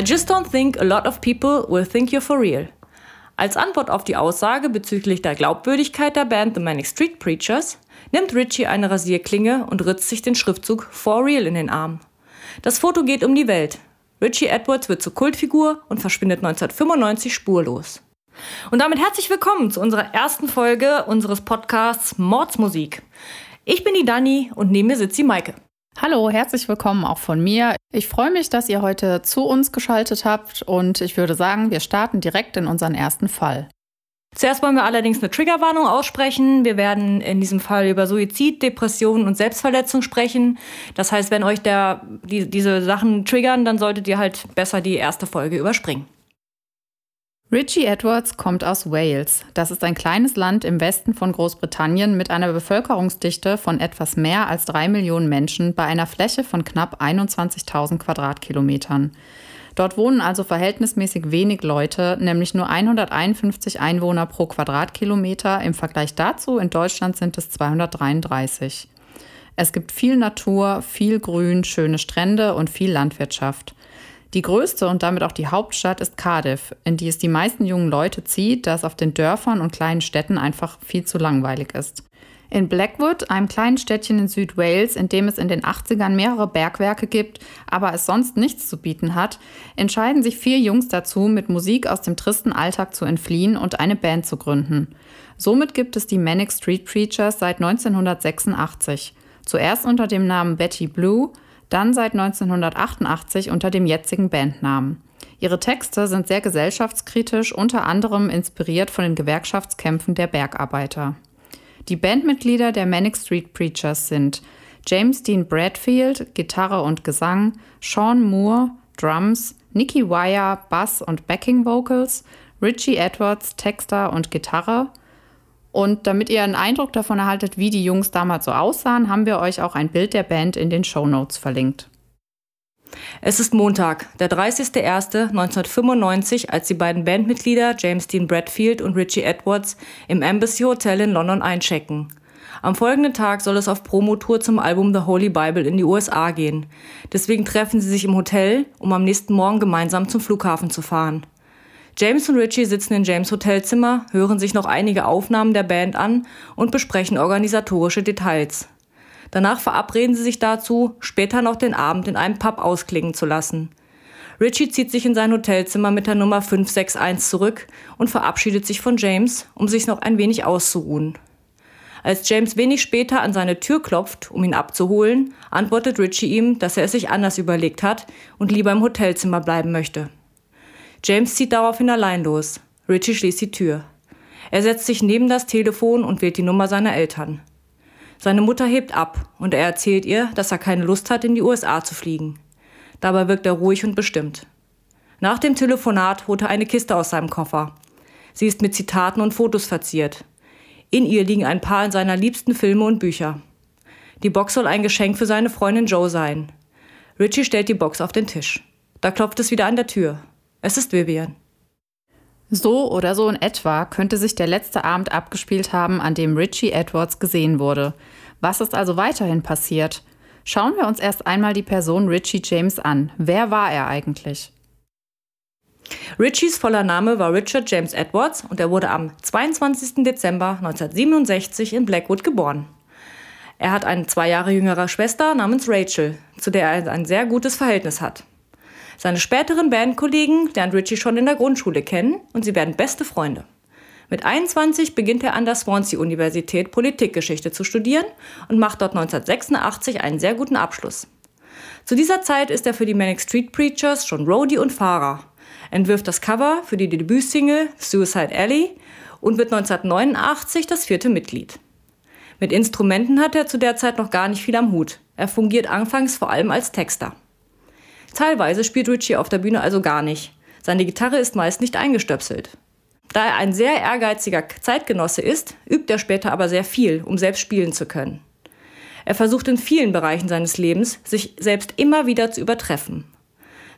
I just don't think a lot of people will think you're for real. Als Antwort auf die Aussage bezüglich der Glaubwürdigkeit der Band The Manic Street Preachers nimmt Richie eine Rasierklinge und ritzt sich den Schriftzug For Real in den Arm. Das Foto geht um die Welt. Richie Edwards wird zur Kultfigur und verschwindet 1995 spurlos. Und damit herzlich willkommen zu unserer ersten Folge unseres Podcasts Mordsmusik. Ich bin die Dani und neben mir sitzt die Maike. Hallo, herzlich willkommen auch von mir. Ich freue mich, dass ihr heute zu uns geschaltet habt und ich würde sagen, wir starten direkt in unseren ersten Fall. Zuerst wollen wir allerdings eine Triggerwarnung aussprechen. Wir werden in diesem Fall über Suizid, Depressionen und Selbstverletzung sprechen. Das heißt, wenn euch der, die, diese Sachen triggern, dann solltet ihr halt besser die erste Folge überspringen. Richie Edwards kommt aus Wales. Das ist ein kleines Land im Westen von Großbritannien mit einer Bevölkerungsdichte von etwas mehr als drei Millionen Menschen bei einer Fläche von knapp 21.000 Quadratkilometern. Dort wohnen also verhältnismäßig wenig Leute, nämlich nur 151 Einwohner pro Quadratkilometer. Im Vergleich dazu in Deutschland sind es 233. Es gibt viel Natur, viel Grün, schöne Strände und viel Landwirtschaft. Die größte und damit auch die Hauptstadt ist Cardiff, in die es die meisten jungen Leute zieht, da es auf den Dörfern und kleinen Städten einfach viel zu langweilig ist. In Blackwood, einem kleinen Städtchen in Südwales, in dem es in den 80ern mehrere Bergwerke gibt, aber es sonst nichts zu bieten hat, entscheiden sich vier Jungs dazu, mit Musik aus dem tristen Alltag zu entfliehen und eine Band zu gründen. Somit gibt es die Manic Street Preachers seit 1986. Zuerst unter dem Namen Betty Blue, dann seit 1988 unter dem jetzigen Bandnamen. Ihre Texte sind sehr gesellschaftskritisch, unter anderem inspiriert von den Gewerkschaftskämpfen der Bergarbeiter. Die Bandmitglieder der Manic Street Preachers sind James Dean Bradfield, Gitarre und Gesang, Sean Moore, Drums, Nicky Wire, Bass und Backing Vocals, Richie Edwards, Texter und Gitarre, und damit ihr einen Eindruck davon erhaltet, wie die Jungs damals so aussahen, haben wir euch auch ein Bild der Band in den Show Notes verlinkt. Es ist Montag, der 30.01.1995, als die beiden Bandmitglieder James Dean Bradfield und Richie Edwards im Embassy Hotel in London einchecken. Am folgenden Tag soll es auf Promotour zum Album The Holy Bible in die USA gehen. Deswegen treffen sie sich im Hotel, um am nächsten Morgen gemeinsam zum Flughafen zu fahren. James und Richie sitzen in James Hotelzimmer, hören sich noch einige Aufnahmen der Band an und besprechen organisatorische Details. Danach verabreden sie sich dazu, später noch den Abend in einem Pub ausklingen zu lassen. Richie zieht sich in sein Hotelzimmer mit der Nummer 561 zurück und verabschiedet sich von James, um sich noch ein wenig auszuruhen. Als James wenig später an seine Tür klopft, um ihn abzuholen, antwortet Richie ihm, dass er es sich anders überlegt hat und lieber im Hotelzimmer bleiben möchte. James zieht daraufhin allein los. Richie schließt die Tür. Er setzt sich neben das Telefon und wählt die Nummer seiner Eltern. Seine Mutter hebt ab und er erzählt ihr, dass er keine Lust hat, in die USA zu fliegen. Dabei wirkt er ruhig und bestimmt. Nach dem Telefonat holt er eine Kiste aus seinem Koffer. Sie ist mit Zitaten und Fotos verziert. In ihr liegen ein paar seiner liebsten Filme und Bücher. Die Box soll ein Geschenk für seine Freundin Joe sein. Richie stellt die Box auf den Tisch. Da klopft es wieder an der Tür. Es ist Vivian. So oder so in etwa könnte sich der letzte Abend abgespielt haben, an dem Richie Edwards gesehen wurde. Was ist also weiterhin passiert? Schauen wir uns erst einmal die Person Richie James an. Wer war er eigentlich? Richies voller Name war Richard James Edwards und er wurde am 22. Dezember 1967 in Blackwood geboren. Er hat eine zwei Jahre jüngere Schwester namens Rachel, zu der er ein sehr gutes Verhältnis hat. Seine späteren Bandkollegen lernt Richie schon in der Grundschule kennen und sie werden beste Freunde. Mit 21 beginnt er an der Swansea-Universität Politikgeschichte zu studieren und macht dort 1986 einen sehr guten Abschluss. Zu dieser Zeit ist er für die Manic Street Preachers schon Roadie und Fahrer, entwirft das Cover für die Debütsingle Suicide Alley und wird 1989 das vierte Mitglied. Mit Instrumenten hat er zu der Zeit noch gar nicht viel am Hut. Er fungiert anfangs vor allem als Texter. Teilweise spielt Richie auf der Bühne also gar nicht. Seine Gitarre ist meist nicht eingestöpselt. Da er ein sehr ehrgeiziger Zeitgenosse ist, übt er später aber sehr viel, um selbst spielen zu können. Er versucht in vielen Bereichen seines Lebens, sich selbst immer wieder zu übertreffen.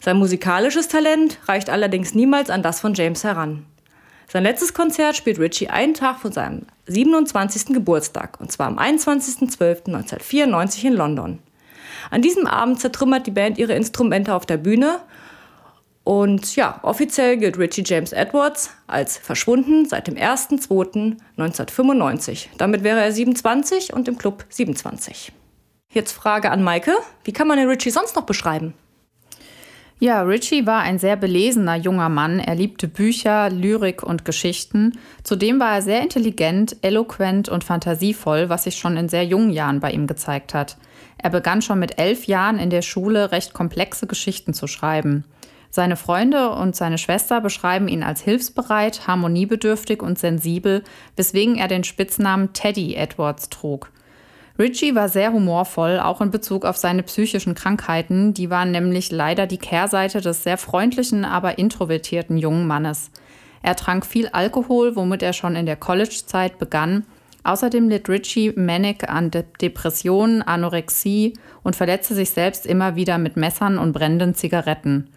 Sein musikalisches Talent reicht allerdings niemals an das von James heran. Sein letztes Konzert spielt Richie einen Tag von seinem 27. Geburtstag, und zwar am 21.12.1994 in London. An diesem Abend zertrümmert die Band ihre Instrumente auf der Bühne Und ja, offiziell gilt Richie James Edwards als verschwunden seit dem 1.2.1995. Damit wäre er 27 und im Club 27. Jetzt Frage an Maike. Wie kann man den Richie sonst noch beschreiben? Ja, Richie war ein sehr belesener junger Mann. Er liebte Bücher, Lyrik und Geschichten. Zudem war er sehr intelligent, eloquent und fantasievoll, was sich schon in sehr jungen Jahren bei ihm gezeigt hat. Er begann schon mit elf Jahren in der Schule recht komplexe Geschichten zu schreiben. Seine Freunde und seine Schwester beschreiben ihn als hilfsbereit, harmoniebedürftig und sensibel, weswegen er den Spitznamen Teddy Edwards trug. Richie war sehr humorvoll, auch in Bezug auf seine psychischen Krankheiten. Die waren nämlich leider die Kehrseite des sehr freundlichen, aber introvertierten jungen Mannes. Er trank viel Alkohol, womit er schon in der College-Zeit begann. Außerdem litt Richie Manic an De Depressionen, Anorexie und verletzte sich selbst immer wieder mit Messern und brennenden Zigaretten.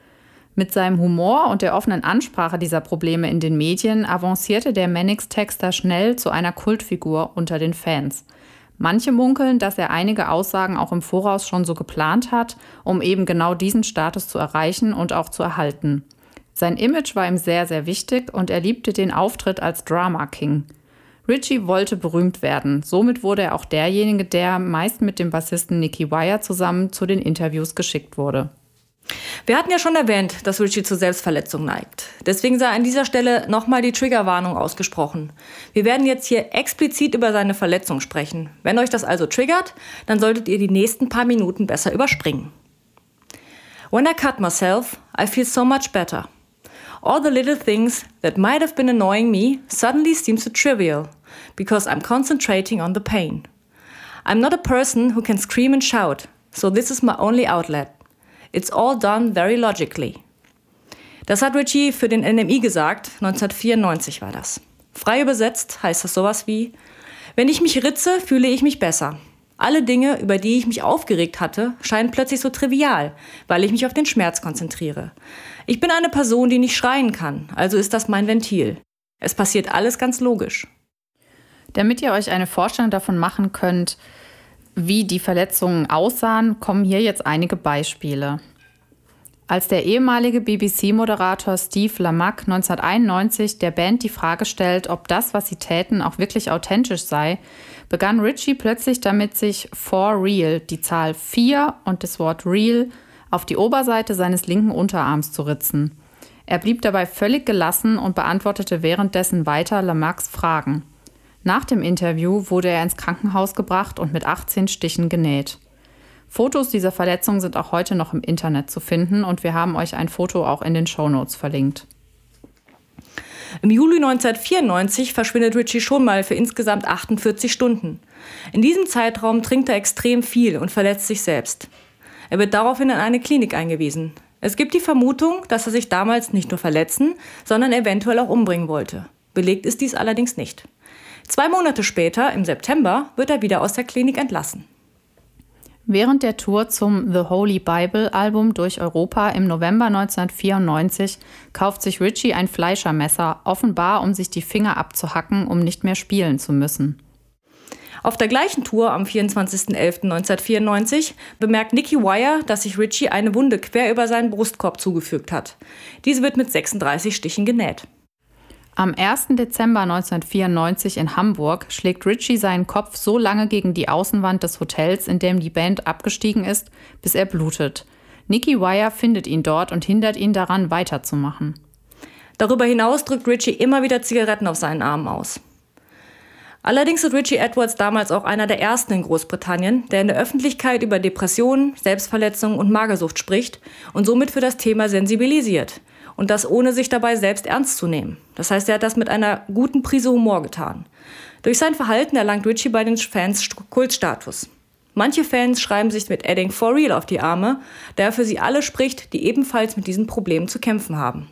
Mit seinem Humor und der offenen Ansprache dieser Probleme in den Medien avancierte der Mannix-Texter schnell zu einer Kultfigur unter den Fans. Manche munkeln, dass er einige Aussagen auch im Voraus schon so geplant hat, um eben genau diesen Status zu erreichen und auch zu erhalten. Sein Image war ihm sehr, sehr wichtig und er liebte den Auftritt als Drama King. Richie wollte berühmt werden, somit wurde er auch derjenige, der meist mit dem Bassisten Nicky Wire zusammen zu den Interviews geschickt wurde. Wir hatten ja schon erwähnt, dass Richie zur Selbstverletzung neigt. Deswegen sei an dieser Stelle nochmal die Triggerwarnung ausgesprochen. Wir werden jetzt hier explizit über seine Verletzung sprechen. Wenn euch das also triggert, dann solltet ihr die nächsten paar Minuten besser überspringen. When I cut myself, I feel so much better. All the little things that might have been annoying me suddenly seem so trivial, because I'm concentrating on the pain. I'm not a person who can scream and shout, so this is my only outlet. It's all done very logically. Das hat Richie für den NMI gesagt, 1994 war das. Frei übersetzt heißt das sowas wie, wenn ich mich ritze, fühle ich mich besser. Alle Dinge, über die ich mich aufgeregt hatte, scheinen plötzlich so trivial, weil ich mich auf den Schmerz konzentriere. Ich bin eine Person, die nicht schreien kann, also ist das mein Ventil. Es passiert alles ganz logisch. Damit ihr euch eine Vorstellung davon machen könnt, wie die Verletzungen aussahen, kommen hier jetzt einige Beispiele. Als der ehemalige BBC-Moderator Steve Lamack 1991 der Band die Frage stellt, ob das, was sie täten, auch wirklich authentisch sei, begann Richie plötzlich damit, sich for real, die Zahl 4 und das Wort real, auf die Oberseite seines linken Unterarms zu ritzen. Er blieb dabei völlig gelassen und beantwortete währenddessen weiter Lamacks Fragen. Nach dem Interview wurde er ins Krankenhaus gebracht und mit 18 Stichen genäht. Fotos dieser Verletzung sind auch heute noch im Internet zu finden und wir haben euch ein Foto auch in den Shownotes verlinkt. Im Juli 1994 verschwindet Richie schon mal für insgesamt 48 Stunden. In diesem Zeitraum trinkt er extrem viel und verletzt sich selbst. Er wird daraufhin in eine Klinik eingewiesen. Es gibt die Vermutung, dass er sich damals nicht nur verletzen, sondern eventuell auch umbringen wollte. Belegt ist dies allerdings nicht. Zwei Monate später, im September, wird er wieder aus der Klinik entlassen. Während der Tour zum The Holy Bible Album durch Europa im November 1994 kauft sich Richie ein Fleischermesser, offenbar um sich die Finger abzuhacken, um nicht mehr spielen zu müssen. Auf der gleichen Tour am 24.11.1994 bemerkt Nicky Wire, dass sich Richie eine Wunde quer über seinen Brustkorb zugefügt hat. Diese wird mit 36 Stichen genäht. Am 1. Dezember 1994 in Hamburg schlägt Richie seinen Kopf so lange gegen die Außenwand des Hotels, in dem die Band abgestiegen ist, bis er blutet. Nicky Wire findet ihn dort und hindert ihn daran, weiterzumachen. Darüber hinaus drückt Richie immer wieder Zigaretten auf seinen Armen aus. Allerdings ist Richie Edwards damals auch einer der ersten in Großbritannien, der in der Öffentlichkeit über Depressionen, Selbstverletzungen und Magersucht spricht und somit für das Thema sensibilisiert – und das ohne sich dabei selbst ernst zu nehmen. Das heißt, er hat das mit einer guten Prise Humor getan. Durch sein Verhalten erlangt Richie bei den Fans Kultstatus. Manche Fans schreiben sich mit Edding for real auf die Arme, der für sie alle spricht, die ebenfalls mit diesen Problemen zu kämpfen haben.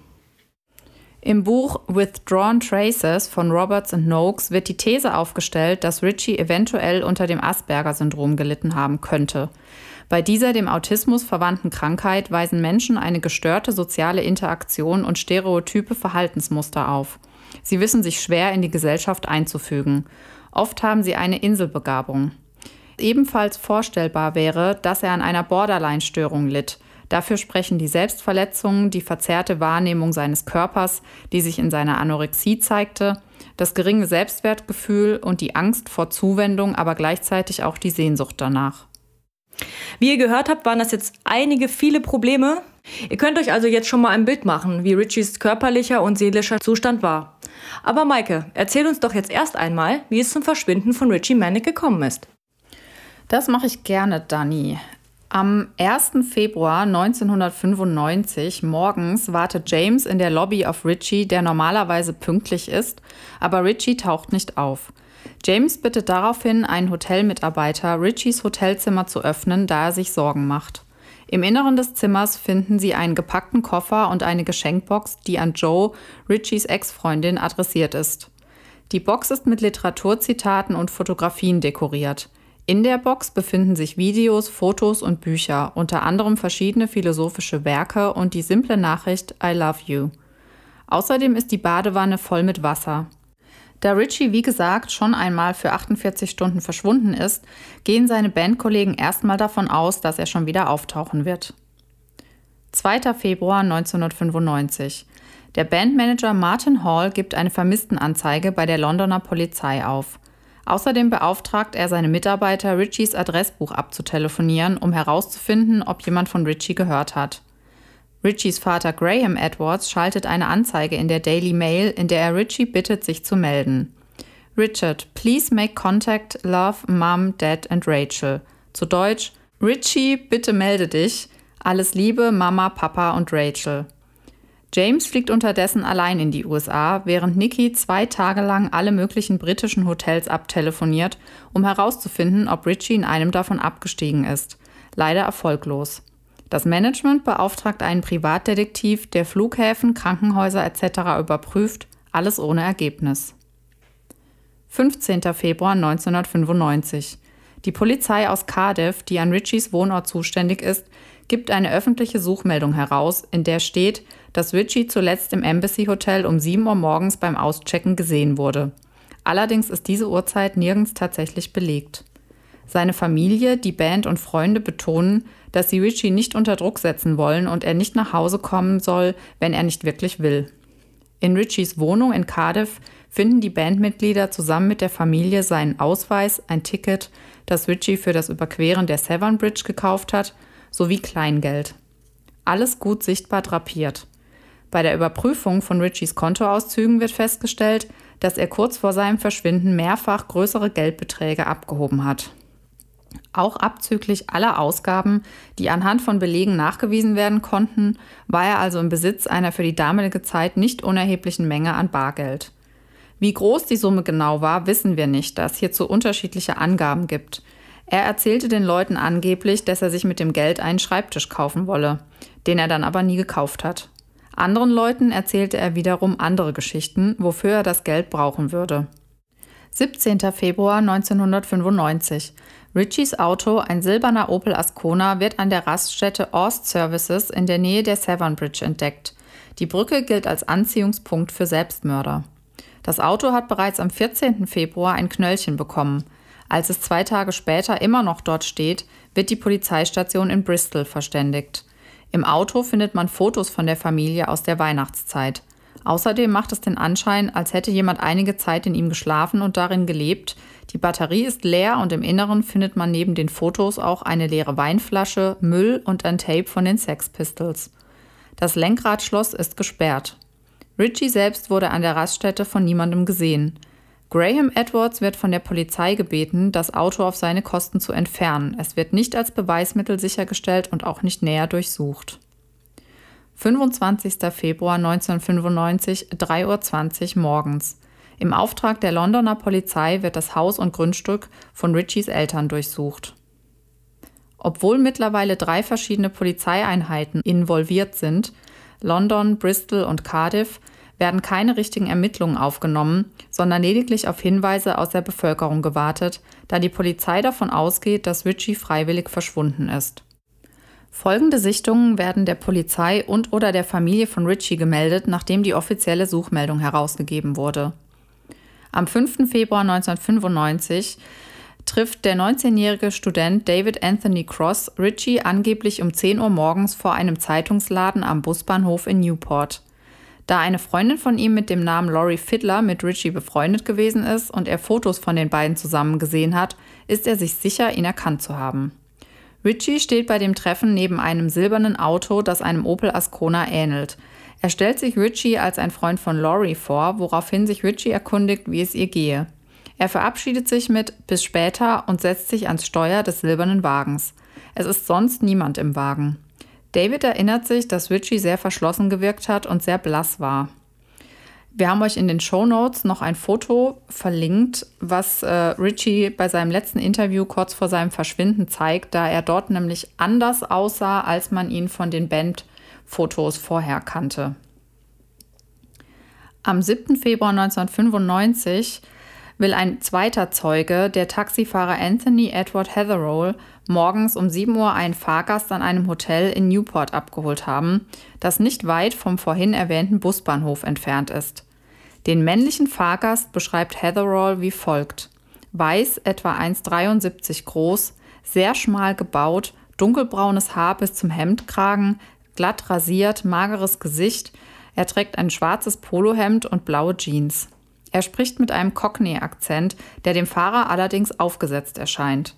Im Buch Withdrawn Traces von Roberts und Noakes wird die These aufgestellt, dass Richie eventuell unter dem Asperger-Syndrom gelitten haben könnte. Bei dieser dem Autismus verwandten Krankheit weisen Menschen eine gestörte soziale Interaktion und stereotype Verhaltensmuster auf. Sie wissen sich schwer in die Gesellschaft einzufügen. Oft haben sie eine Inselbegabung. Ebenfalls vorstellbar wäre, dass er an einer Borderline-Störung litt. Dafür sprechen die Selbstverletzungen, die verzerrte Wahrnehmung seines Körpers, die sich in seiner Anorexie zeigte, das geringe Selbstwertgefühl und die Angst vor Zuwendung, aber gleichzeitig auch die Sehnsucht danach. Wie ihr gehört habt, waren das jetzt einige viele Probleme. Ihr könnt euch also jetzt schon mal ein Bild machen, wie Richies körperlicher und seelischer Zustand war. Aber Maike, erzähl uns doch jetzt erst einmal, wie es zum Verschwinden von Richie Manick gekommen ist. Das mache ich gerne, Dani. Am 1. Februar 1995 morgens wartet James in der Lobby auf Richie, der normalerweise pünktlich ist, aber Richie taucht nicht auf. James bittet daraufhin einen Hotelmitarbeiter, Richies Hotelzimmer zu öffnen, da er sich Sorgen macht. Im Inneren des Zimmers finden sie einen gepackten Koffer und eine Geschenkbox, die an Joe, Richies Ex-Freundin, adressiert ist. Die Box ist mit Literaturzitaten und Fotografien dekoriert. In der Box befinden sich Videos, Fotos und Bücher, unter anderem verschiedene philosophische Werke und die simple Nachricht I love you. Außerdem ist die Badewanne voll mit Wasser. Da Richie, wie gesagt, schon einmal für 48 Stunden verschwunden ist, gehen seine Bandkollegen erstmal davon aus, dass er schon wieder auftauchen wird. 2. Februar 1995. Der Bandmanager Martin Hall gibt eine Vermisstenanzeige bei der Londoner Polizei auf. Außerdem beauftragt er seine Mitarbeiter, Richies Adressbuch abzutelefonieren, um herauszufinden, ob jemand von Richie gehört hat. Richies Vater Graham Edwards schaltet eine Anzeige in der Daily Mail, in der er Richie bittet, sich zu melden. Richard, please make contact, love, Mom, Dad and Rachel. Zu Deutsch, Richie, bitte melde dich. Alles Liebe, Mama, Papa und Rachel. James fliegt unterdessen allein in die USA, während Nikki zwei Tage lang alle möglichen britischen Hotels abtelefoniert, um herauszufinden, ob Richie in einem davon abgestiegen ist. Leider erfolglos. Das Management beauftragt einen Privatdetektiv, der Flughäfen, Krankenhäuser etc. überprüft, alles ohne Ergebnis. 15. Februar 1995. Die Polizei aus Cardiff, die an Richies Wohnort zuständig ist, gibt eine öffentliche Suchmeldung heraus, in der steht, dass Richie zuletzt im Embassy Hotel um 7 Uhr morgens beim Auschecken gesehen wurde. Allerdings ist diese Uhrzeit nirgends tatsächlich belegt. Seine Familie, die Band und Freunde betonen, dass sie Richie nicht unter Druck setzen wollen und er nicht nach Hause kommen soll, wenn er nicht wirklich will. In Richies Wohnung in Cardiff finden die Bandmitglieder zusammen mit der Familie seinen Ausweis, ein Ticket, das Richie für das Überqueren der Severn Bridge gekauft hat, sowie Kleingeld. Alles gut sichtbar drapiert. Bei der Überprüfung von Richies Kontoauszügen wird festgestellt, dass er kurz vor seinem Verschwinden mehrfach größere Geldbeträge abgehoben hat. Auch abzüglich aller Ausgaben, die anhand von Belegen nachgewiesen werden konnten, war er also im Besitz einer für die damalige Zeit nicht unerheblichen Menge an Bargeld. Wie groß die Summe genau war, wissen wir nicht, da es hierzu unterschiedliche Angaben gibt. Er erzählte den Leuten angeblich, dass er sich mit dem Geld einen Schreibtisch kaufen wolle, den er dann aber nie gekauft hat. Anderen Leuten erzählte er wiederum andere Geschichten, wofür er das Geld brauchen würde. 17. Februar 1995. Richies Auto, ein silberner Opel Ascona, wird an der Raststätte Orst Services in der Nähe der Severn Bridge entdeckt. Die Brücke gilt als Anziehungspunkt für Selbstmörder. Das Auto hat bereits am 14. Februar ein Knöllchen bekommen. Als es zwei Tage später immer noch dort steht, wird die Polizeistation in Bristol verständigt. Im Auto findet man Fotos von der Familie aus der Weihnachtszeit. Außerdem macht es den Anschein, als hätte jemand einige Zeit in ihm geschlafen und darin gelebt. Die Batterie ist leer und im Inneren findet man neben den Fotos auch eine leere Weinflasche, Müll und ein Tape von den Sex Pistols. Das Lenkradschloss ist gesperrt. Richie selbst wurde an der Raststätte von niemandem gesehen. Graham Edwards wird von der Polizei gebeten, das Auto auf seine Kosten zu entfernen. Es wird nicht als Beweismittel sichergestellt und auch nicht näher durchsucht. 25. Februar 1995, 3.20 Uhr morgens. Im Auftrag der Londoner Polizei wird das Haus und Grundstück von Richies Eltern durchsucht. Obwohl mittlerweile drei verschiedene Polizeieinheiten involviert sind, London, Bristol und Cardiff, werden keine richtigen Ermittlungen aufgenommen, sondern lediglich auf Hinweise aus der Bevölkerung gewartet, da die Polizei davon ausgeht, dass Richie freiwillig verschwunden ist. Folgende Sichtungen werden der Polizei und oder der Familie von Richie gemeldet, nachdem die offizielle Suchmeldung herausgegeben wurde. Am 5. Februar 1995 trifft der 19-jährige Student David Anthony Cross Richie angeblich um 10 Uhr morgens vor einem Zeitungsladen am Busbahnhof in Newport. Da eine Freundin von ihm mit dem Namen Laurie Fiddler mit Richie befreundet gewesen ist und er Fotos von den beiden zusammen gesehen hat, ist er sich sicher, ihn erkannt zu haben. Richie steht bei dem Treffen neben einem silbernen Auto, das einem Opel Ascona ähnelt. Er stellt sich Richie als ein Freund von Laurie vor, woraufhin sich Richie erkundigt, wie es ihr gehe. Er verabschiedet sich mit bis später und setzt sich ans Steuer des silbernen Wagens. Es ist sonst niemand im Wagen. David erinnert sich, dass Richie sehr verschlossen gewirkt hat und sehr blass war. Wir haben euch in den Show Notes noch ein Foto verlinkt, was äh, Richie bei seinem letzten Interview kurz vor seinem Verschwinden zeigt, da er dort nämlich anders aussah, als man ihn von den Bandfotos vorher kannte. Am 7. Februar 1995 will ein zweiter Zeuge, der Taxifahrer Anthony Edward Heatherall, morgens um 7 Uhr einen Fahrgast an einem Hotel in Newport abgeholt haben, das nicht weit vom vorhin erwähnten Busbahnhof entfernt ist. Den männlichen Fahrgast beschreibt Heatherall wie folgt. Weiß, etwa 1,73 groß, sehr schmal gebaut, dunkelbraunes Haar bis zum Hemdkragen, glatt rasiert, mageres Gesicht, er trägt ein schwarzes Polohemd und blaue Jeans. Er spricht mit einem Cockney-Akzent, der dem Fahrer allerdings aufgesetzt erscheint.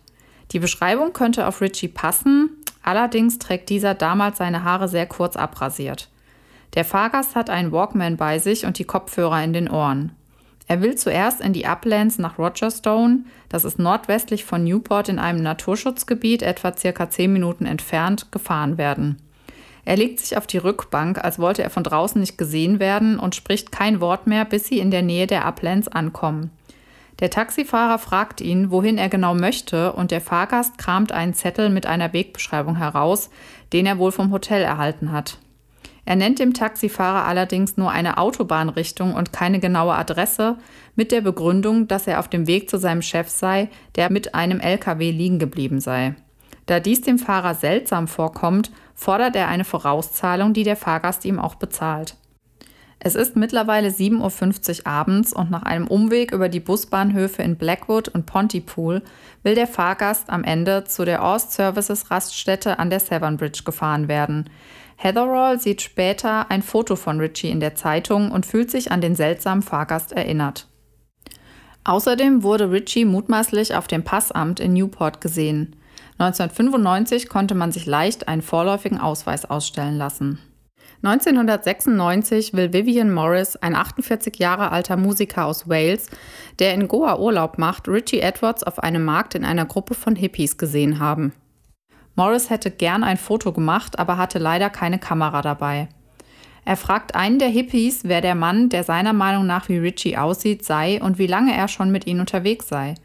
Die Beschreibung könnte auf Richie passen, allerdings trägt dieser damals seine Haare sehr kurz abrasiert. Der Fahrgast hat einen Walkman bei sich und die Kopfhörer in den Ohren. Er will zuerst in die Uplands nach Rogerstone, das ist nordwestlich von Newport in einem Naturschutzgebiet etwa circa 10 Minuten entfernt, gefahren werden. Er legt sich auf die Rückbank, als wollte er von draußen nicht gesehen werden und spricht kein Wort mehr, bis sie in der Nähe der Uplands ankommen. Der Taxifahrer fragt ihn, wohin er genau möchte, und der Fahrgast kramt einen Zettel mit einer Wegbeschreibung heraus, den er wohl vom Hotel erhalten hat. Er nennt dem Taxifahrer allerdings nur eine Autobahnrichtung und keine genaue Adresse, mit der Begründung, dass er auf dem Weg zu seinem Chef sei, der mit einem LKW liegen geblieben sei. Da dies dem Fahrer seltsam vorkommt, fordert er eine Vorauszahlung, die der Fahrgast ihm auch bezahlt. Es ist mittlerweile 7.50 Uhr abends und nach einem Umweg über die Busbahnhöfe in Blackwood und Pontypool will der Fahrgast am Ende zu der Ost Services Raststätte an der Severn Bridge gefahren werden. Heatherall sieht später ein Foto von Richie in der Zeitung und fühlt sich an den seltsamen Fahrgast erinnert. Außerdem wurde Richie mutmaßlich auf dem Passamt in Newport gesehen. 1995 konnte man sich leicht einen vorläufigen Ausweis ausstellen lassen. 1996 will Vivian Morris, ein 48 Jahre alter Musiker aus Wales, der in Goa Urlaub macht, Richie Edwards auf einem Markt in einer Gruppe von Hippies gesehen haben. Morris hätte gern ein Foto gemacht, aber hatte leider keine Kamera dabei. Er fragt einen der Hippies, wer der Mann, der seiner Meinung nach wie Richie aussieht, sei und wie lange er schon mit ihnen unterwegs sei.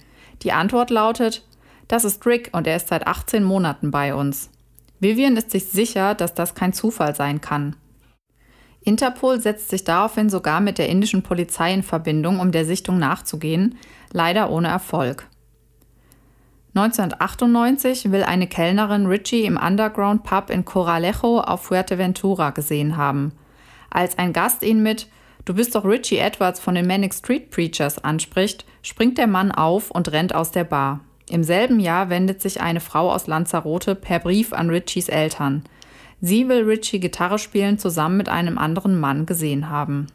Die Antwort lautet, das ist Rick und er ist seit 18 Monaten bei uns. Vivian ist sich sicher, dass das kein Zufall sein kann. Interpol setzt sich daraufhin sogar mit der indischen Polizei in Verbindung, um der Sichtung nachzugehen, leider ohne Erfolg. 1998 will eine Kellnerin Richie im Underground Pub in Coralejo auf Fuerteventura gesehen haben. Als ein Gast ihn mit Du bist doch Richie Edwards von den Manic Street Preachers anspricht, springt der Mann auf und rennt aus der Bar. Im selben Jahr wendet sich eine Frau aus Lanzarote per Brief an Richies Eltern. Sie will Richie Gitarre spielen zusammen mit einem anderen Mann gesehen haben.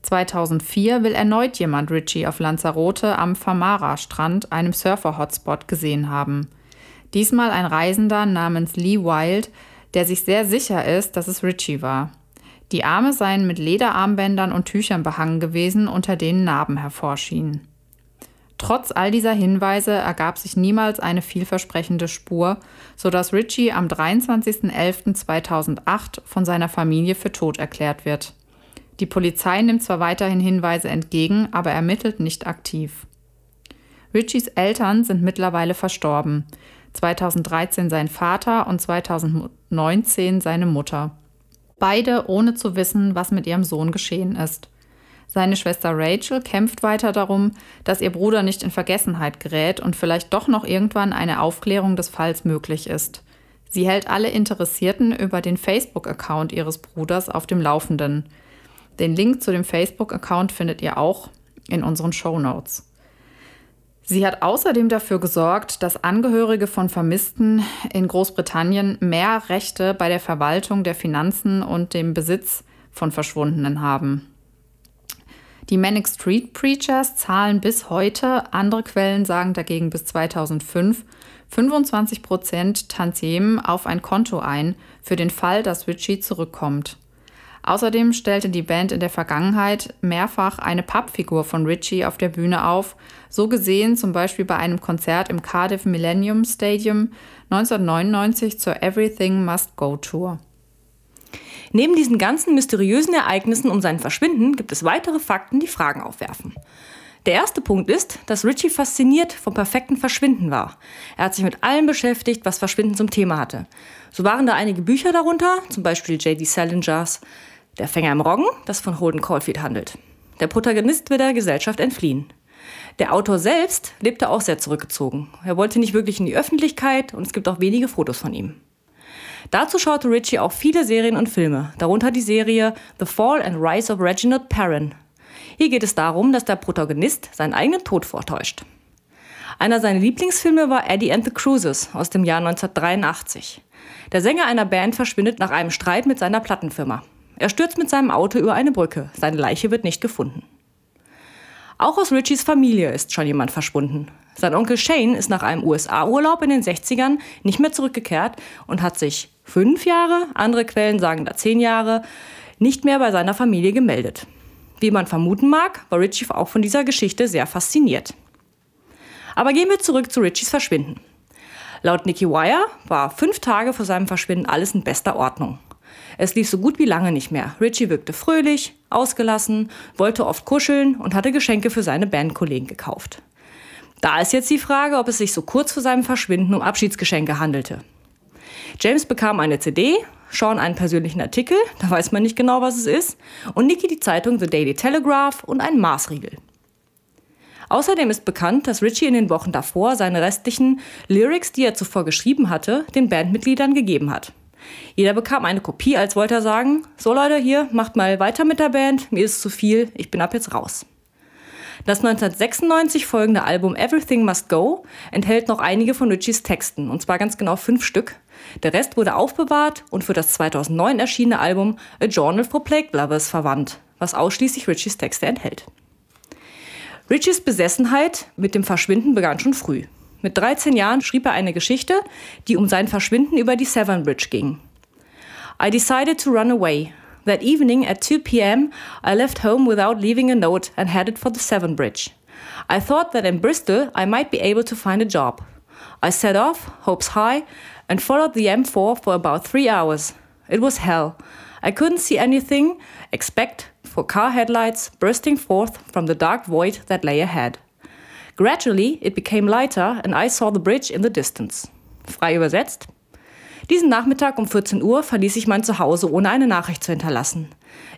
2004 will erneut jemand Richie auf Lanzarote am Famara-Strand, einem Surfer-Hotspot, gesehen haben. Diesmal ein Reisender namens Lee Wild, der sich sehr sicher ist, dass es Richie war. Die Arme seien mit Lederarmbändern und Tüchern behangen gewesen, unter denen Narben hervorschienen. Trotz all dieser Hinweise ergab sich niemals eine vielversprechende Spur, sodass Richie am 23.11.2008 von seiner Familie für tot erklärt wird. Die Polizei nimmt zwar weiterhin Hinweise entgegen, aber ermittelt nicht aktiv. Richies Eltern sind mittlerweile verstorben. 2013 sein Vater und 2019 seine Mutter. Beide ohne zu wissen, was mit ihrem Sohn geschehen ist. Seine Schwester Rachel kämpft weiter darum, dass ihr Bruder nicht in Vergessenheit gerät und vielleicht doch noch irgendwann eine Aufklärung des Falls möglich ist. Sie hält alle Interessierten über den Facebook-Account ihres Bruders auf dem Laufenden. Den Link zu dem Facebook-Account findet ihr auch in unseren Show Notes. Sie hat außerdem dafür gesorgt, dass Angehörige von Vermissten in Großbritannien mehr Rechte bei der Verwaltung der Finanzen und dem Besitz von Verschwundenen haben. Die Manic Street Preachers zahlen bis heute, andere Quellen sagen dagegen bis 2005, 25 Prozent Tantiemen auf ein Konto ein, für den Fall, dass Richie zurückkommt. Außerdem stellte die Band in der Vergangenheit mehrfach eine Pappfigur von Richie auf der Bühne auf, so gesehen zum Beispiel bei einem Konzert im Cardiff Millennium Stadium 1999 zur Everything Must Go Tour. Neben diesen ganzen mysteriösen Ereignissen um sein Verschwinden gibt es weitere Fakten, die Fragen aufwerfen. Der erste Punkt ist, dass Richie fasziniert vom perfekten Verschwinden war. Er hat sich mit allem beschäftigt, was Verschwinden zum Thema hatte. So waren da einige Bücher darunter, zum Beispiel J.D. Salingers der Fänger im Roggen, das von Holden Caulfield handelt. Der Protagonist will der Gesellschaft entfliehen. Der Autor selbst lebte auch sehr zurückgezogen. Er wollte nicht wirklich in die Öffentlichkeit und es gibt auch wenige Fotos von ihm. Dazu schaute Ritchie auch viele Serien und Filme, darunter die Serie The Fall and Rise of Reginald Perrin. Hier geht es darum, dass der Protagonist seinen eigenen Tod vortäuscht. Einer seiner Lieblingsfilme war Eddie and the Cruises aus dem Jahr 1983. Der Sänger einer Band verschwindet nach einem Streit mit seiner Plattenfirma. Er stürzt mit seinem Auto über eine Brücke. Seine Leiche wird nicht gefunden. Auch aus Richies Familie ist schon jemand verschwunden. Sein Onkel Shane ist nach einem USA-Urlaub in den 60ern nicht mehr zurückgekehrt und hat sich fünf Jahre, andere Quellen sagen da zehn Jahre, nicht mehr bei seiner Familie gemeldet. Wie man vermuten mag, war Richie auch von dieser Geschichte sehr fasziniert. Aber gehen wir zurück zu Richies Verschwinden. Laut Nicky Wire war fünf Tage vor seinem Verschwinden alles in bester Ordnung. Es lief so gut wie lange nicht mehr. Richie wirkte fröhlich, ausgelassen, wollte oft kuscheln und hatte Geschenke für seine Bandkollegen gekauft. Da ist jetzt die Frage, ob es sich so kurz vor seinem Verschwinden um Abschiedsgeschenke handelte. James bekam eine CD, Sean einen persönlichen Artikel, da weiß man nicht genau, was es ist, und Nicky die Zeitung The Daily Telegraph und einen Maßriegel. Außerdem ist bekannt, dass Richie in den Wochen davor seine restlichen Lyrics, die er zuvor geschrieben hatte, den Bandmitgliedern gegeben hat. Jeder bekam eine Kopie, als wollte er sagen, so Leute, hier, macht mal weiter mit der Band, mir ist zu viel, ich bin ab jetzt raus. Das 1996 folgende Album Everything Must Go enthält noch einige von Richies Texten, und zwar ganz genau fünf Stück. Der Rest wurde aufbewahrt und für das 2009 erschienene Album A Journal for Plague Lovers verwandt, was ausschließlich Richies Texte enthält. Richies Besessenheit mit dem Verschwinden begann schon früh. Mit 13 Jahren schrieb er eine Geschichte, die um sein Verschwinden über die Severn Bridge ging. I decided to run away. That evening at 2 p.m., I left home without leaving a note and headed for the Severn Bridge. I thought that in Bristol I might be able to find a job. I set off, hopes high, and followed the M4 for about three hours. It was hell. I couldn't see anything except for car headlights bursting forth from the dark void that lay ahead. Gradually it became lighter and I saw the bridge in the distance. Frei übersetzt. Diesen Nachmittag um 14 Uhr verließ ich mein Zuhause, ohne eine Nachricht zu hinterlassen.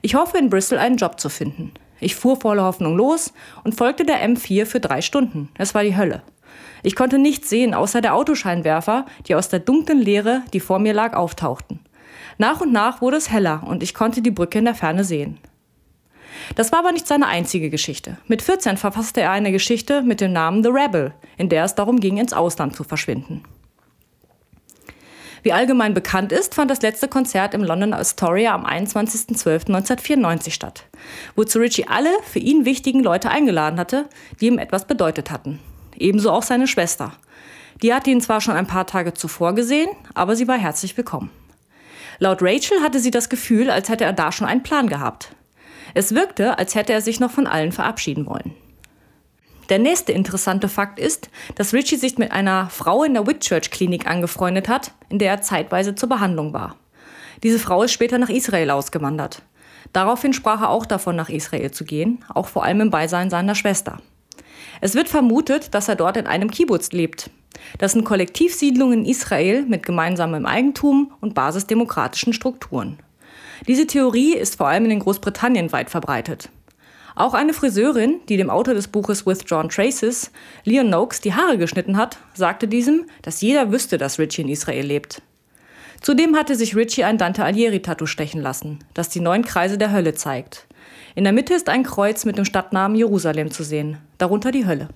Ich hoffe, in Bristol einen Job zu finden. Ich fuhr voller Hoffnung los und folgte der M4 für drei Stunden. Es war die Hölle. Ich konnte nichts sehen, außer der Autoscheinwerfer, die aus der dunklen Leere, die vor mir lag, auftauchten. Nach und nach wurde es heller und ich konnte die Brücke in der Ferne sehen. Das war aber nicht seine einzige Geschichte. Mit 14 verfasste er eine Geschichte mit dem Namen The Rebel, in der es darum ging, ins Ausland zu verschwinden. Wie allgemein bekannt ist, fand das letzte Konzert im London Astoria am 21.12.1994 statt, wozu Richie alle für ihn wichtigen Leute eingeladen hatte, die ihm etwas bedeutet hatten. Ebenso auch seine Schwester. Die hatte ihn zwar schon ein paar Tage zuvor gesehen, aber sie war herzlich willkommen. Laut Rachel hatte sie das Gefühl, als hätte er da schon einen Plan gehabt. Es wirkte, als hätte er sich noch von allen verabschieden wollen. Der nächste interessante Fakt ist, dass Richie sich mit einer Frau in der Whitchurch Klinik angefreundet hat, in der er zeitweise zur Behandlung war. Diese Frau ist später nach Israel ausgewandert. Daraufhin sprach er auch davon, nach Israel zu gehen, auch vor allem im Beisein seiner Schwester. Es wird vermutet, dass er dort in einem Kibbutz lebt. Das sind Kollektivsiedlungen in Israel mit gemeinsamem Eigentum und basisdemokratischen Strukturen. Diese Theorie ist vor allem in Großbritannien weit verbreitet. Auch eine Friseurin, die dem Autor des Buches Withdrawn Traces, Leon Noakes, die Haare geschnitten hat, sagte diesem, dass jeder wüsste, dass Richie in Israel lebt. Zudem hatte sich Richie ein Dante Alighieri-Tattoo stechen lassen, das die neun Kreise der Hölle zeigt. In der Mitte ist ein Kreuz mit dem Stadtnamen Jerusalem zu sehen, darunter die Hölle.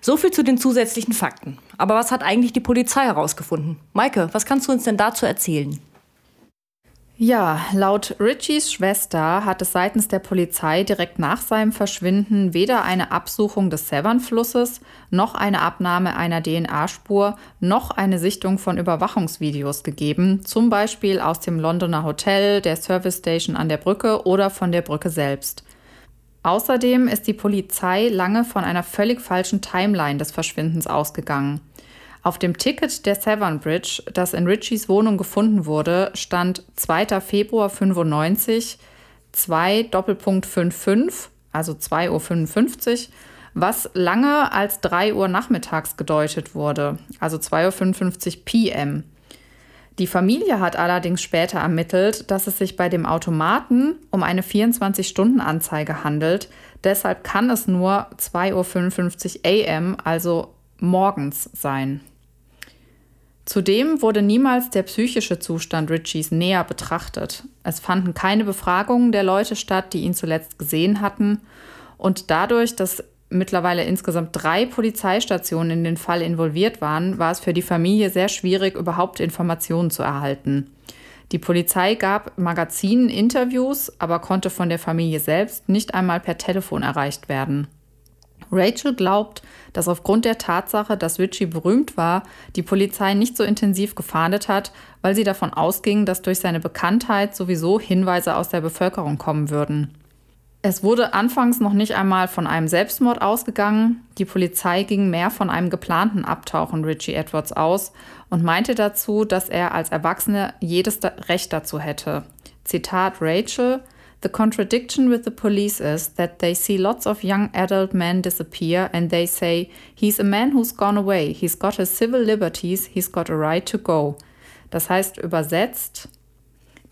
So viel zu den zusätzlichen Fakten. Aber was hat eigentlich die Polizei herausgefunden? Maike, was kannst du uns denn dazu erzählen? Ja, laut Richies Schwester hat es seitens der Polizei direkt nach seinem Verschwinden weder eine Absuchung des Severn-Flusses, noch eine Abnahme einer DNA-Spur, noch eine Sichtung von Überwachungsvideos gegeben, zum Beispiel aus dem Londoner Hotel, der Service Station an der Brücke oder von der Brücke selbst. Außerdem ist die Polizei lange von einer völlig falschen Timeline des Verschwindens ausgegangen. Auf dem Ticket der Severn Bridge, das in Richies Wohnung gefunden wurde, stand 2. Februar 95, 2 Doppelpunkt 55, also 2.55 Uhr, was lange als 3 Uhr nachmittags gedeutet wurde, also 2.55 Uhr PM. Die Familie hat allerdings später ermittelt, dass es sich bei dem Automaten um eine 24-Stunden-Anzeige handelt. Deshalb kann es nur 2.55 Uhr AM, also morgens sein. Zudem wurde niemals der psychische Zustand Richies näher betrachtet. Es fanden keine Befragungen der Leute statt, die ihn zuletzt gesehen hatten. Und dadurch, dass mittlerweile insgesamt drei Polizeistationen in den Fall involviert waren, war es für die Familie sehr schwierig, überhaupt Informationen zu erhalten. Die Polizei gab Magazinen Interviews, aber konnte von der Familie selbst nicht einmal per Telefon erreicht werden. Rachel glaubt, dass aufgrund der Tatsache, dass Richie berühmt war, die Polizei nicht so intensiv gefahndet hat, weil sie davon ausging, dass durch seine Bekanntheit sowieso Hinweise aus der Bevölkerung kommen würden. Es wurde anfangs noch nicht einmal von einem Selbstmord ausgegangen. Die Polizei ging mehr von einem geplanten Abtauchen Richie Edwards aus und meinte dazu, dass er als Erwachsener jedes Recht dazu hätte. Zitat Rachel The contradiction with the police is that they see lots of young adult men disappear and they say, he's a man who's gone away, he's got his civil liberties, he's got a right to go. Das heißt übersetzt,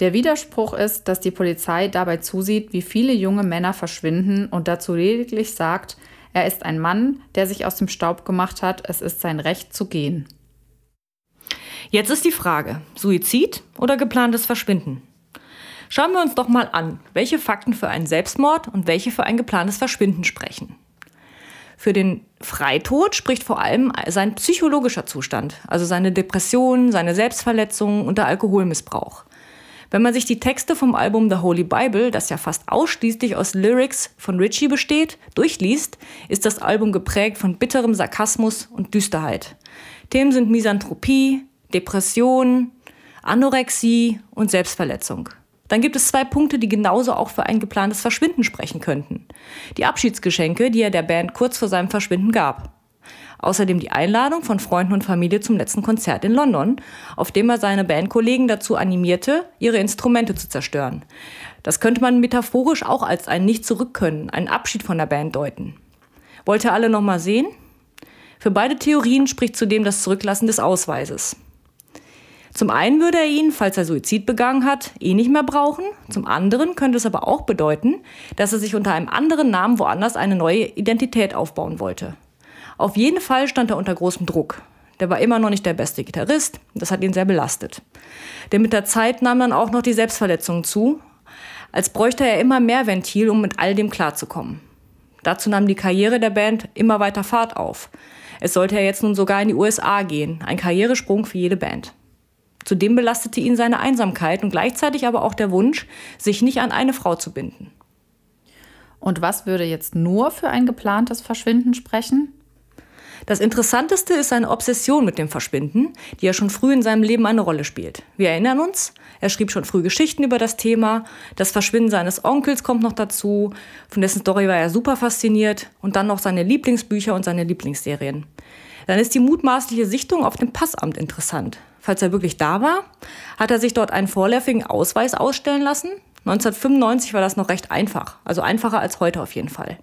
der Widerspruch ist, dass die Polizei dabei zusieht, wie viele junge Männer verschwinden und dazu lediglich sagt, er ist ein Mann, der sich aus dem Staub gemacht hat, es ist sein Recht zu gehen. Jetzt ist die Frage, Suizid oder geplantes Verschwinden? Schauen wir uns doch mal an, welche Fakten für einen Selbstmord und welche für ein geplantes Verschwinden sprechen. Für den Freitod spricht vor allem sein psychologischer Zustand, also seine Depression, seine Selbstverletzung und der Alkoholmissbrauch. Wenn man sich die Texte vom Album The Holy Bible, das ja fast ausschließlich aus Lyrics von Richie besteht, durchliest, ist das Album geprägt von bitterem Sarkasmus und Düsterheit. Themen sind Misanthropie, Depression, Anorexie und Selbstverletzung. Dann gibt es zwei Punkte, die genauso auch für ein geplantes Verschwinden sprechen könnten. Die Abschiedsgeschenke, die er der Band kurz vor seinem Verschwinden gab. Außerdem die Einladung von Freunden und Familie zum letzten Konzert in London, auf dem er seine Bandkollegen dazu animierte, ihre Instrumente zu zerstören. Das könnte man metaphorisch auch als ein Nicht-Zurückkönnen, einen Abschied von der Band deuten. Wollt ihr alle nochmal sehen? Für beide Theorien spricht zudem das Zurücklassen des Ausweises. Zum einen würde er ihn, falls er Suizid begangen hat, eh nicht mehr brauchen. Zum anderen könnte es aber auch bedeuten, dass er sich unter einem anderen Namen woanders eine neue Identität aufbauen wollte. Auf jeden Fall stand er unter großem Druck. Der war immer noch nicht der beste Gitarrist, das hat ihn sehr belastet. Denn mit der Zeit nahm dann auch noch die Selbstverletzungen zu, als bräuchte er immer mehr Ventil, um mit all dem klarzukommen. Dazu nahm die Karriere der Band immer weiter Fahrt auf. Es sollte ja jetzt nun sogar in die USA gehen, ein Karrieresprung für jede Band. Zudem belastete ihn seine Einsamkeit und gleichzeitig aber auch der Wunsch, sich nicht an eine Frau zu binden. Und was würde jetzt nur für ein geplantes Verschwinden sprechen? Das Interessanteste ist seine Obsession mit dem Verschwinden, die ja schon früh in seinem Leben eine Rolle spielt. Wir erinnern uns, er schrieb schon früh Geschichten über das Thema, das Verschwinden seines Onkels kommt noch dazu, von dessen Story war er super fasziniert und dann noch seine Lieblingsbücher und seine Lieblingsserien. Dann ist die mutmaßliche Sichtung auf dem Passamt interessant. Falls er wirklich da war, hat er sich dort einen vorläufigen Ausweis ausstellen lassen. 1995 war das noch recht einfach, also einfacher als heute auf jeden Fall.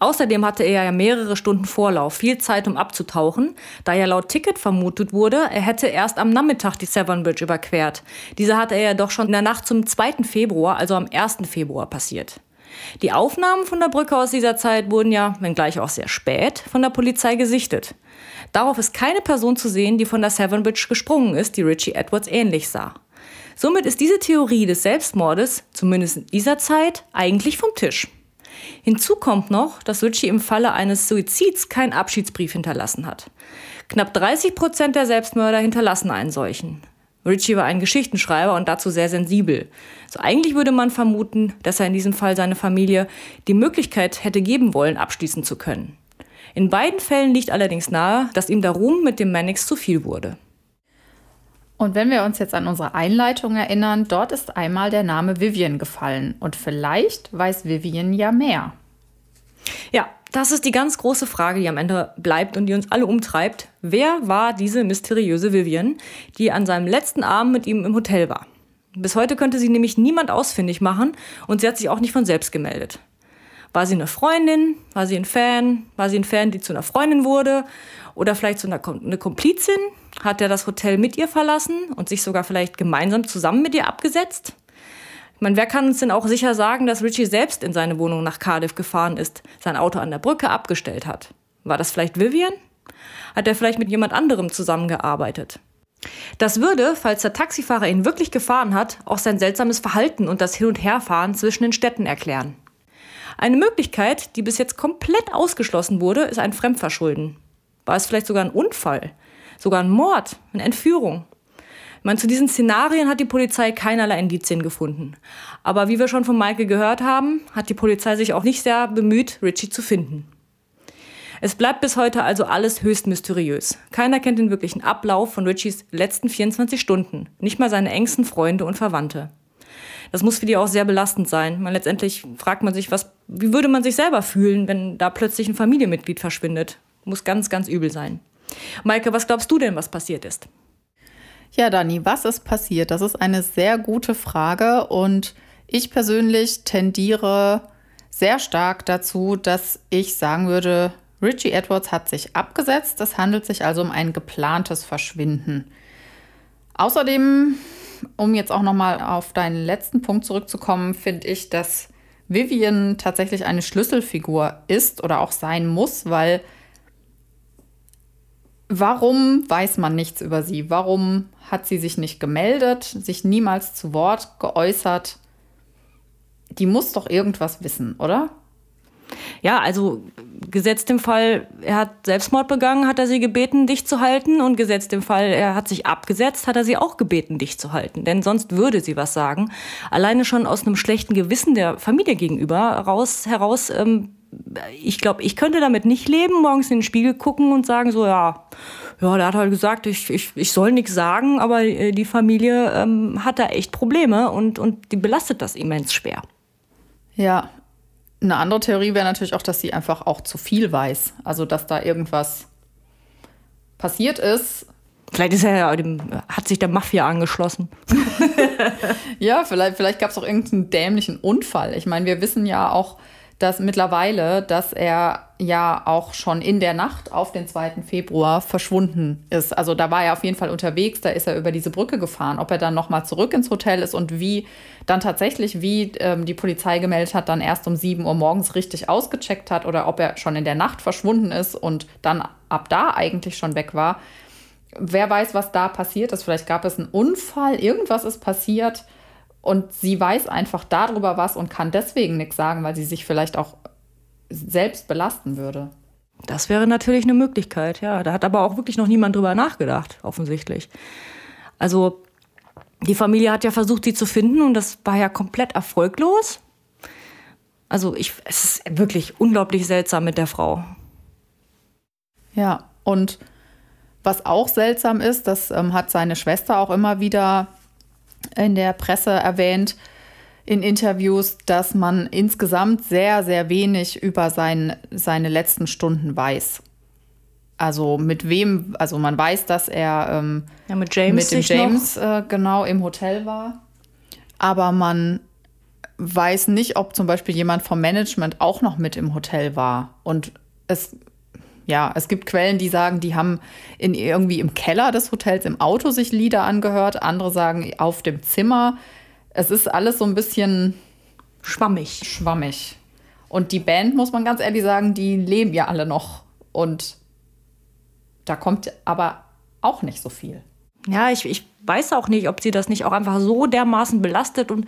Außerdem hatte er ja mehrere Stunden Vorlauf, viel Zeit, um abzutauchen, da ja laut Ticket vermutet wurde, er hätte erst am Nachmittag die Severn Bridge überquert. Diese hatte er ja doch schon in der Nacht zum 2. Februar, also am 1. Februar passiert. Die Aufnahmen von der Brücke aus dieser Zeit wurden ja, wenngleich auch sehr spät, von der Polizei gesichtet. Darauf ist keine Person zu sehen, die von der Severn Bridge gesprungen ist, die Richie Edwards ähnlich sah. Somit ist diese Theorie des Selbstmordes, zumindest in dieser Zeit, eigentlich vom Tisch. Hinzu kommt noch, dass Ritchie im Falle eines Suizids keinen Abschiedsbrief hinterlassen hat. Knapp 30 Prozent der Selbstmörder hinterlassen einen solchen. Ritchie war ein Geschichtenschreiber und dazu sehr sensibel. So eigentlich würde man vermuten, dass er in diesem Fall seine Familie die Möglichkeit hätte geben wollen, abschließen zu können. In beiden Fällen liegt allerdings nahe, dass ihm der Ruhm mit dem Mannix zu viel wurde. Und wenn wir uns jetzt an unsere Einleitung erinnern, dort ist einmal der Name Vivian gefallen. Und vielleicht weiß Vivian ja mehr. Ja, das ist die ganz große Frage, die am Ende bleibt und die uns alle umtreibt. Wer war diese mysteriöse Vivian, die an seinem letzten Abend mit ihm im Hotel war? Bis heute könnte sie nämlich niemand ausfindig machen und sie hat sich auch nicht von selbst gemeldet. War sie eine Freundin? War sie ein Fan? War sie ein Fan, die zu einer Freundin wurde? Oder vielleicht zu einer eine Komplizin? Hat er das Hotel mit ihr verlassen und sich sogar vielleicht gemeinsam zusammen mit ihr abgesetzt? Meine, wer kann uns denn auch sicher sagen, dass Richie selbst in seine Wohnung nach Cardiff gefahren ist, sein Auto an der Brücke abgestellt hat? War das vielleicht Vivian? Hat er vielleicht mit jemand anderem zusammengearbeitet? Das würde, falls der Taxifahrer ihn wirklich gefahren hat, auch sein seltsames Verhalten und das Hin- und Herfahren zwischen den Städten erklären. Eine Möglichkeit, die bis jetzt komplett ausgeschlossen wurde, ist ein Fremdverschulden. War es vielleicht sogar ein Unfall? Sogar ein Mord? Eine Entführung? Meine, zu diesen Szenarien hat die Polizei keinerlei Indizien gefunden. Aber wie wir schon von Michael gehört haben, hat die Polizei sich auch nicht sehr bemüht, Richie zu finden. Es bleibt bis heute also alles höchst mysteriös. Keiner kennt den wirklichen Ablauf von Richies letzten 24 Stunden, nicht mal seine engsten Freunde und Verwandte. Das muss für die auch sehr belastend sein. Man letztendlich fragt man sich, was, wie würde man sich selber fühlen, wenn da plötzlich ein Familienmitglied verschwindet? Muss ganz, ganz übel sein. Maike, was glaubst du denn, was passiert ist? Ja, Dani, was ist passiert? Das ist eine sehr gute Frage und ich persönlich tendiere sehr stark dazu, dass ich sagen würde, Richie Edwards hat sich abgesetzt. Es handelt sich also um ein geplantes Verschwinden. Außerdem, um jetzt auch nochmal auf deinen letzten Punkt zurückzukommen, finde ich, dass Vivian tatsächlich eine Schlüsselfigur ist oder auch sein muss, weil Warum weiß man nichts über sie? Warum hat sie sich nicht gemeldet, sich niemals zu Wort geäußert? Die muss doch irgendwas wissen, oder? Ja, also gesetzt im Fall, er hat Selbstmord begangen, hat er sie gebeten, dich zu halten. Und gesetzt im Fall, er hat sich abgesetzt, hat er sie auch gebeten, dich zu halten. Denn sonst würde sie was sagen. Alleine schon aus einem schlechten Gewissen der Familie gegenüber raus, heraus ähm, ich glaube, ich könnte damit nicht leben, morgens in den Spiegel gucken und sagen so, ja, ja, der hat halt gesagt, ich, ich, ich soll nichts sagen, aber äh, die Familie ähm, hat da echt Probleme und, und die belastet das immens schwer. Ja, eine andere Theorie wäre natürlich auch, dass sie einfach auch zu viel weiß. Also, dass da irgendwas passiert ist. Vielleicht ist er ja, hat sich der Mafia angeschlossen. ja, vielleicht, vielleicht gab es auch irgendeinen dämlichen Unfall. Ich meine, wir wissen ja auch, dass mittlerweile, dass er ja auch schon in der Nacht auf den 2. Februar verschwunden ist. Also da war er auf jeden Fall unterwegs, da ist er über diese Brücke gefahren. Ob er dann nochmal zurück ins Hotel ist und wie dann tatsächlich, wie ähm, die Polizei gemeldet hat, dann erst um 7 Uhr morgens richtig ausgecheckt hat oder ob er schon in der Nacht verschwunden ist und dann ab da eigentlich schon weg war. Wer weiß, was da passiert ist. Vielleicht gab es einen Unfall, irgendwas ist passiert und sie weiß einfach darüber was und kann deswegen nichts sagen, weil sie sich vielleicht auch selbst belasten würde. Das wäre natürlich eine Möglichkeit, ja. Da hat aber auch wirklich noch niemand drüber nachgedacht, offensichtlich. Also die Familie hat ja versucht, sie zu finden und das war ja komplett erfolglos. Also ich, es ist wirklich unglaublich seltsam mit der Frau. Ja, und was auch seltsam ist, das ähm, hat seine Schwester auch immer wieder in der Presse erwähnt, in Interviews, dass man insgesamt sehr, sehr wenig über sein, seine letzten Stunden weiß. Also mit wem, also man weiß, dass er ähm, ja, mit, James mit dem James äh, genau im Hotel war. Aber man weiß nicht, ob zum Beispiel jemand vom Management auch noch mit im Hotel war. Und es ja, es gibt Quellen, die sagen, die haben in, irgendwie im Keller des Hotels im Auto sich Lieder angehört. Andere sagen auf dem Zimmer. Es ist alles so ein bisschen schwammig. Schwammig. Und die Band, muss man ganz ehrlich sagen, die leben ja alle noch. Und da kommt aber auch nicht so viel. ja, ich, ich weiß auch nicht, ob sie das nicht auch einfach so dermaßen belastet und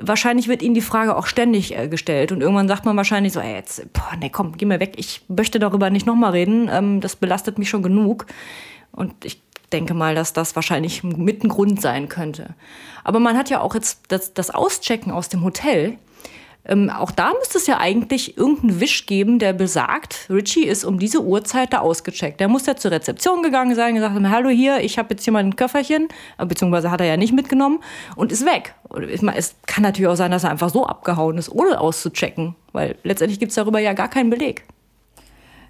wahrscheinlich wird ihnen die Frage auch ständig äh, gestellt und irgendwann sagt man wahrscheinlich so, ey, jetzt, boah, nee, komm, geh mir weg, ich möchte darüber nicht nochmal reden, ähm, das belastet mich schon genug und ich denke mal, dass das wahrscheinlich mit ein Grund sein könnte. Aber man hat ja auch jetzt das, das Auschecken aus dem Hotel, ähm, auch da müsste es ja eigentlich irgendeinen Wisch geben, der besagt, Richie ist um diese Uhrzeit da ausgecheckt. Der muss ja zur Rezeption gegangen sein, gesagt haben, hallo hier, ich habe jetzt hier mal Köfferchen, äh, beziehungsweise hat er ja nicht mitgenommen und ist weg. Es kann natürlich auch sein, dass er einfach so abgehauen ist, ohne auszuchecken, weil letztendlich gibt es darüber ja gar keinen Beleg.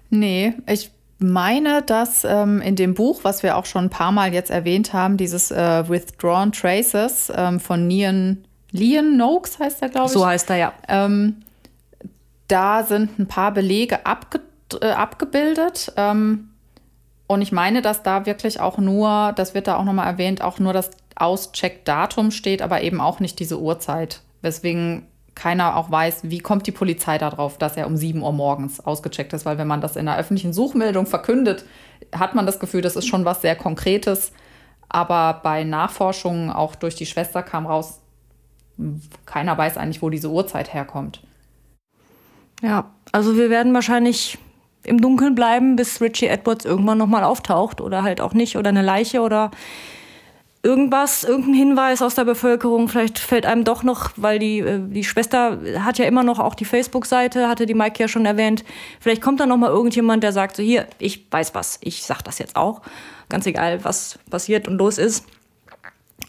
Nee, ich meine, dass ähm, in dem Buch, was wir auch schon ein paar Mal jetzt erwähnt haben, dieses äh, Withdrawn Traces ähm, von Nian Leon Noakes heißt er, glaube ich. So heißt er, ja. Ähm, da sind ein paar Belege abge äh, abgebildet. Ähm, und ich meine, dass da wirklich auch nur, das wird da auch nochmal erwähnt, auch nur das Auscheck-Datum steht, aber eben auch nicht diese Uhrzeit. Weswegen keiner auch weiß, wie kommt die Polizei darauf, dass er um 7 Uhr morgens ausgecheckt ist. Weil wenn man das in einer öffentlichen Suchmeldung verkündet, hat man das Gefühl, das ist schon was sehr Konkretes. Aber bei Nachforschungen, auch durch die Schwester kam raus, keiner weiß eigentlich, wo diese Uhrzeit herkommt. Ja, also wir werden wahrscheinlich im Dunkeln bleiben, bis Richie Edwards irgendwann nochmal auftaucht oder halt auch nicht oder eine Leiche oder irgendwas, irgendein Hinweis aus der Bevölkerung. Vielleicht fällt einem doch noch, weil die, äh, die Schwester hat ja immer noch auch die Facebook-Seite, hatte die Mike ja schon erwähnt. Vielleicht kommt da noch mal irgendjemand, der sagt so, hier, ich weiß was, ich sag das jetzt auch. Ganz egal, was passiert und los ist.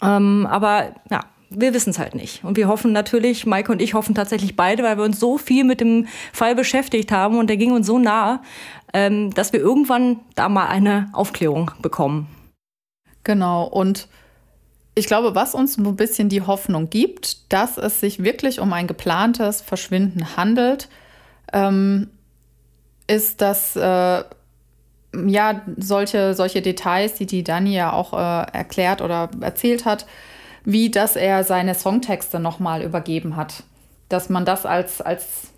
Ähm, aber ja, wir wissen es halt nicht. Und wir hoffen natürlich, Maike und ich hoffen tatsächlich beide, weil wir uns so viel mit dem Fall beschäftigt haben und der ging uns so nah, ähm, dass wir irgendwann da mal eine Aufklärung bekommen. Genau. Und ich glaube, was uns ein bisschen die Hoffnung gibt, dass es sich wirklich um ein geplantes Verschwinden handelt, ähm, ist, dass äh, ja solche, solche Details, die die Dani ja auch äh, erklärt oder erzählt hat, wie dass er seine Songtexte nochmal übergeben hat. Dass man das als, als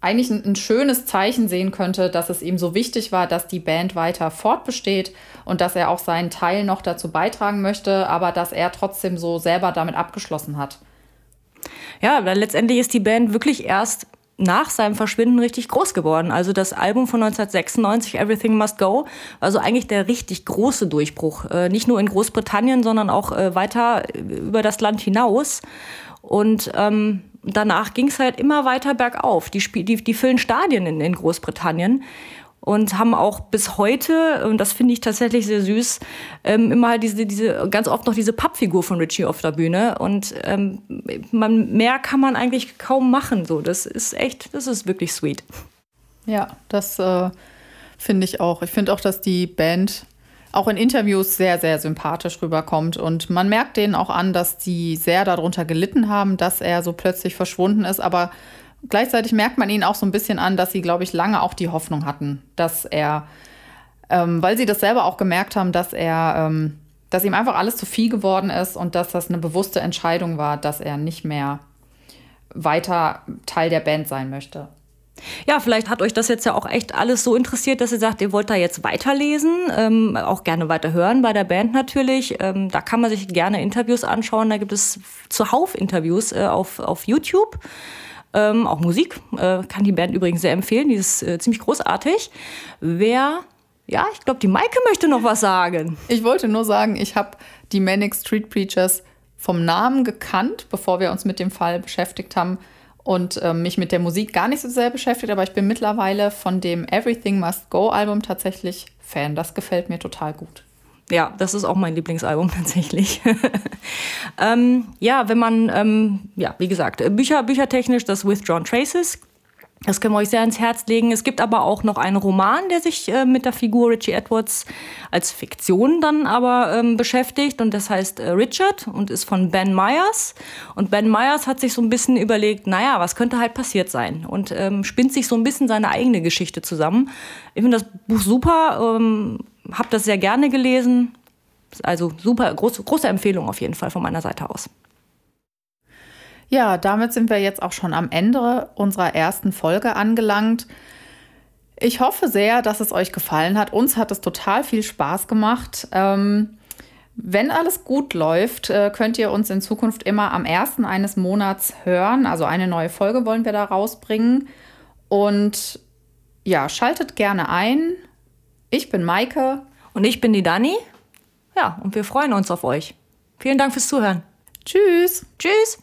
eigentlich ein, ein, schönes Zeichen sehen könnte, dass es ihm so wichtig war, dass die Band weiter fortbesteht und dass er auch seinen Teil noch dazu beitragen möchte, aber dass er trotzdem so selber damit abgeschlossen hat. Ja, weil letztendlich ist die Band wirklich erst nach seinem Verschwinden richtig groß geworden. Also das Album von 1996, Everything Must Go, also eigentlich der richtig große Durchbruch. Äh, nicht nur in Großbritannien, sondern auch äh, weiter über das Land hinaus. Und ähm, danach ging es halt immer weiter bergauf. Die, die, die füllen Stadien in, in Großbritannien und haben auch bis heute, und das finde ich tatsächlich sehr süß, ähm, immer halt diese, diese, ganz oft noch diese Pappfigur von Richie auf der Bühne. Und ähm, man, mehr kann man eigentlich kaum machen. So, das ist echt, das ist wirklich sweet. Ja, das äh, finde ich auch. Ich finde auch, dass die Band auch in Interviews sehr, sehr sympathisch rüberkommt. Und man merkt denen auch an, dass die sehr darunter gelitten haben, dass er so plötzlich verschwunden ist. Aber gleichzeitig merkt man ihnen auch so ein bisschen an, dass sie, glaube ich, lange auch die Hoffnung hatten, dass er, ähm, weil sie das selber auch gemerkt haben, dass er, ähm, dass ihm einfach alles zu viel geworden ist und dass das eine bewusste Entscheidung war, dass er nicht mehr weiter Teil der Band sein möchte. Ja, vielleicht hat euch das jetzt ja auch echt alles so interessiert, dass ihr sagt, ihr wollt da jetzt weiterlesen, ähm, auch gerne weiterhören bei der Band natürlich. Ähm, da kann man sich gerne Interviews anschauen. Da gibt es zuhauf Interviews äh, auf, auf YouTube. Ähm, auch Musik äh, kann die Band übrigens sehr empfehlen. Die ist äh, ziemlich großartig. Wer, ja, ich glaube, die Maike möchte noch was sagen. Ich wollte nur sagen, ich habe die Manic Street Preachers vom Namen gekannt, bevor wir uns mit dem Fall beschäftigt haben und äh, mich mit der Musik gar nicht so sehr beschäftigt, aber ich bin mittlerweile von dem Everything Must Go Album tatsächlich Fan. Das gefällt mir total gut. Ja, das ist auch mein Lieblingsalbum tatsächlich. ähm, ja, wenn man, ähm, ja, wie gesagt, Bücher, büchertechnisch das Withdrawn Traces das können wir euch sehr ins Herz legen. Es gibt aber auch noch einen Roman, der sich äh, mit der Figur Richie Edwards als Fiktion dann aber ähm, beschäftigt. Und das heißt äh, Richard und ist von Ben Myers. Und Ben Myers hat sich so ein bisschen überlegt, naja, was könnte halt passiert sein? Und ähm, spinnt sich so ein bisschen seine eigene Geschichte zusammen. Ich finde das Buch super, ähm, habe das sehr gerne gelesen. Also super, groß, große Empfehlung auf jeden Fall von meiner Seite aus. Ja, damit sind wir jetzt auch schon am Ende unserer ersten Folge angelangt. Ich hoffe sehr, dass es euch gefallen hat. Uns hat es total viel Spaß gemacht. Ähm, Wenn alles gut läuft, äh, könnt ihr uns in Zukunft immer am ersten eines Monats hören. Also eine neue Folge wollen wir da rausbringen. Und ja, schaltet gerne ein. Ich bin Maike. Und ich bin die Dani. Ja, und wir freuen uns auf euch. Vielen Dank fürs Zuhören. Tschüss. Tschüss.